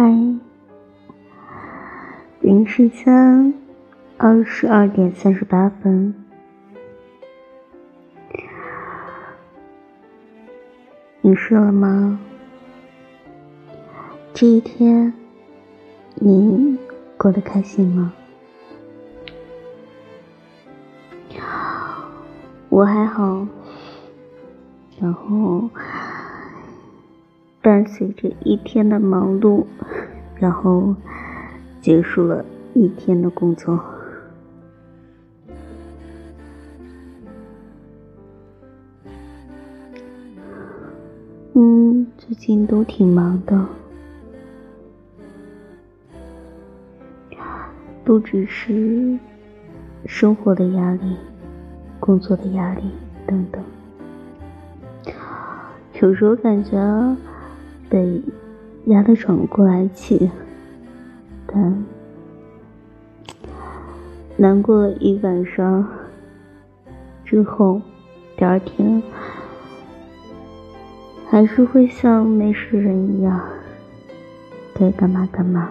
嗨，北京时间二十二点三十八分。你睡了吗？这一天，你过得开心吗？我还好，然后伴随着一天的忙碌，然后结束了一天的工作。嗯，最近都挺忙的，不只是生活的压力。工作的压力等等，有时候感觉被压得喘不过来气，但难过了一晚上之后，第二天还是会像没事人一样，该干嘛干嘛。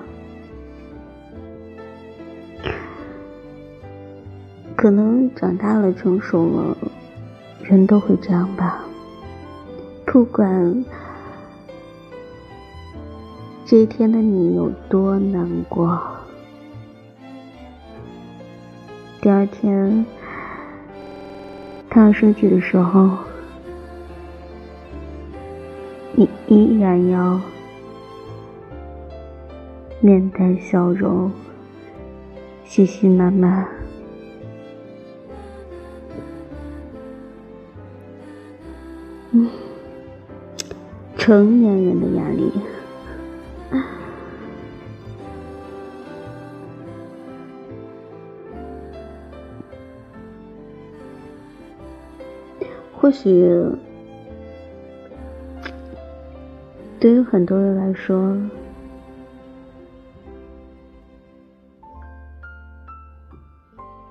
可能长大了，成熟了，人都会这样吧。不管这一天的你有多难过，第二天他要生气的时候，你依然要面带笑容，嘻嘻慢慢。嗯，成年人的压力，或许对于很多人来说，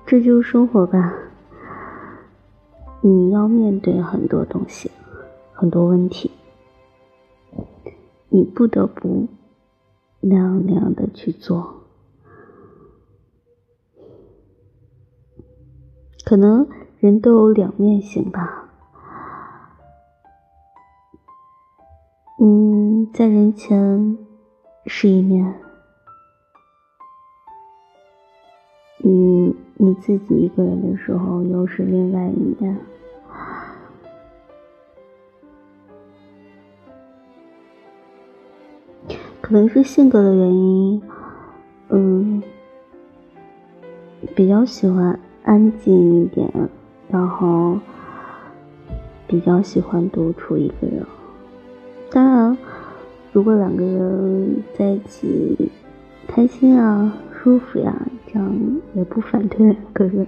这就是生活吧。你要面对很多东西。很多问题，你不得不那样那样的去做。可能人都有两面性吧。嗯，在人前是一面，嗯，你自己一个人的时候又是另外一面。可能是性格的原因，嗯，比较喜欢安静一点，然后比较喜欢独处一个人。当然，如果两个人在一起开心啊、舒服呀，这样也不反对两个人。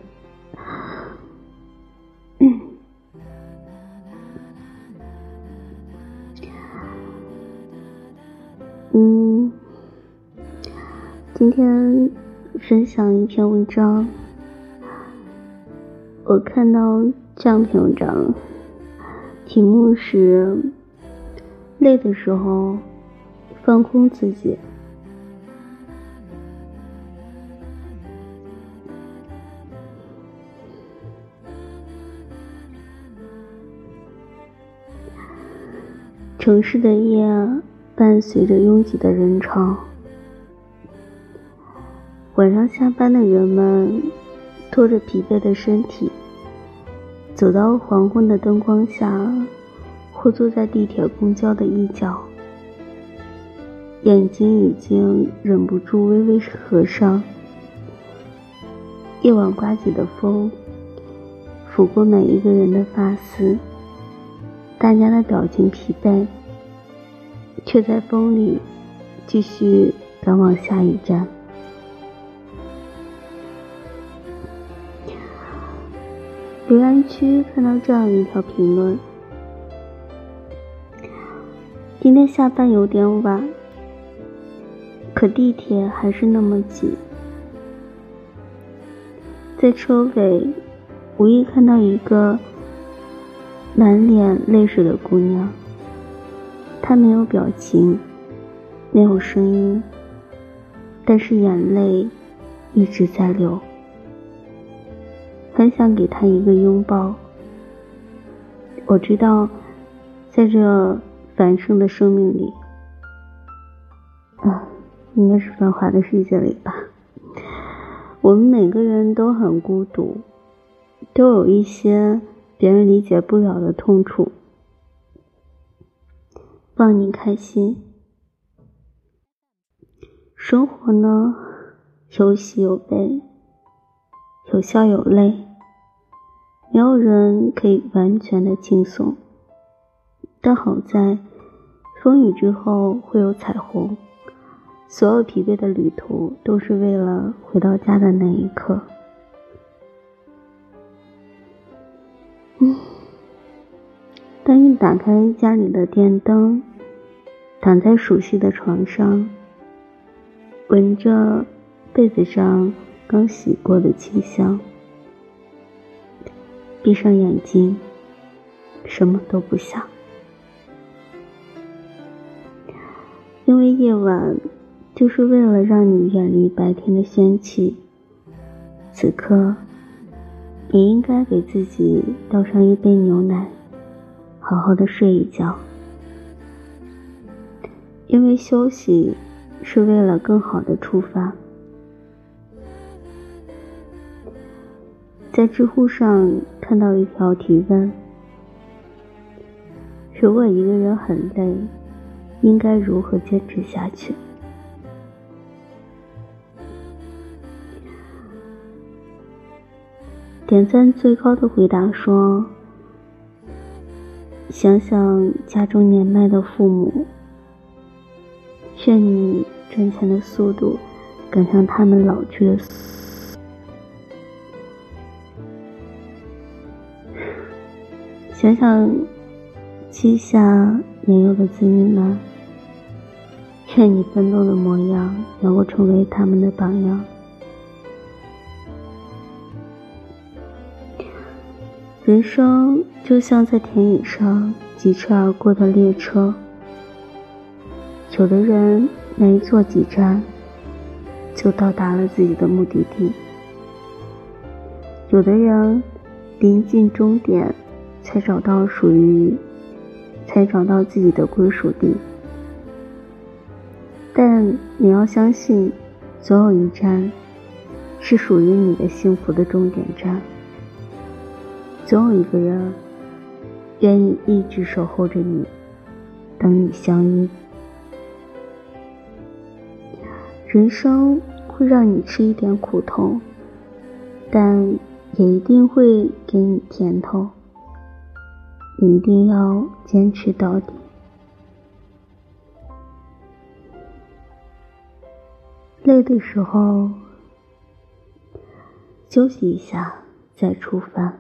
嗯，今天分享一篇文章，我看到这样篇文章，题目是“累的时候放空自己”。城市的夜。伴随着拥挤的人潮，晚上下班的人们拖着疲惫的身体，走到黄昏的灯光下，或坐在地铁、公交的一角，眼睛已经忍不住微微合上。夜晚刮起的风，拂过每一个人的发丝，大家的表情疲惫。却在风里继续赶往下一站。留言区看到这样一条评论：今天下班有点晚，可地铁还是那么挤。在车尾，无意看到一个满脸泪水的姑娘。他没有表情，没有声音，但是眼泪一直在流。很想给他一个拥抱。我知道，在这繁盛的生命里，啊，应该是繁华的世界里吧。我们每个人都很孤独，都有一些别人理解不了的痛楚。望你开心。生活呢，有喜有悲，有笑有泪。没有人可以完全的轻松，但好在风雨之后会有彩虹。所有疲惫的旅途都是为了回到家的那一刻。嗯，当你打开家里的电灯，躺在熟悉的床上，闻着被子上刚洗过的清香，闭上眼睛，什么都不想，因为夜晚。就是为了让你远离白天的喧气。此刻，你应该给自己倒上一杯牛奶，好好的睡一觉。因为休息是为了更好的出发。在知乎上看到一条提问：如果一个人很累，应该如何坚持下去？点赞最高的回答说：“想想家中年迈的父母，愿你赚钱的速度赶上他们老去的。想想膝下年幼的子女们，愿你奋斗的模样能够成为他们的榜样。”人生就像在田野上疾驰而过的列车，有的人没坐几站就到达了自己的目的地，有的人临近终点才找到属于，才找到自己的归属地。但你要相信，总有一站是属于你的幸福的终点站。总有一个人愿意一直守候着你，等你相遇。人生会让你吃一点苦头，但也一定会给你甜头。你一定要坚持到底。累的时候，休息一下再出发。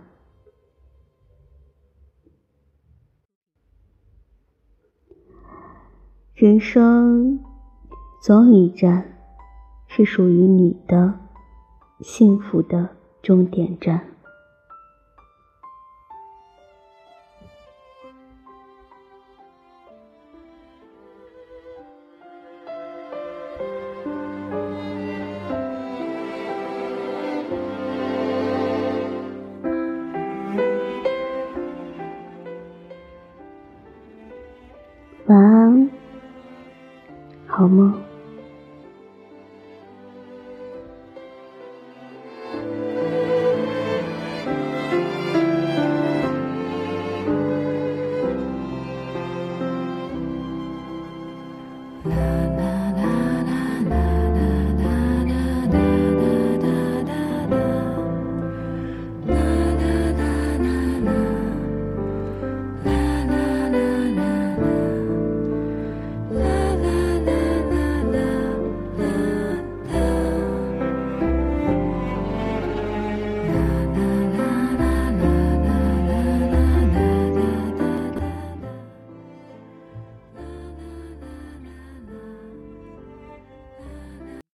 人生总有一站是属于你的幸福的终点站。晚安。好梦？